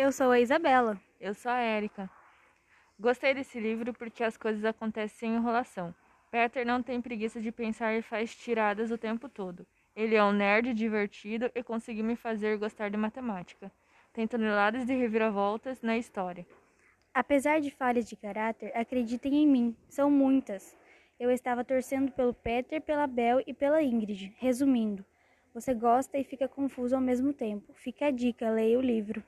Eu sou a Isabela. Eu sou a Érica. Gostei desse livro porque as coisas acontecem sem enrolação. Peter não tem preguiça de pensar e faz tiradas o tempo todo. Ele é um nerd divertido e conseguiu me fazer gostar de matemática. Tem toneladas de reviravoltas na história. Apesar de falhas de caráter, acreditem em mim, são muitas. Eu estava torcendo pelo Peter, pela Bel e pela Ingrid. Resumindo, você gosta e fica confuso ao mesmo tempo. Fica a dica, leia o livro.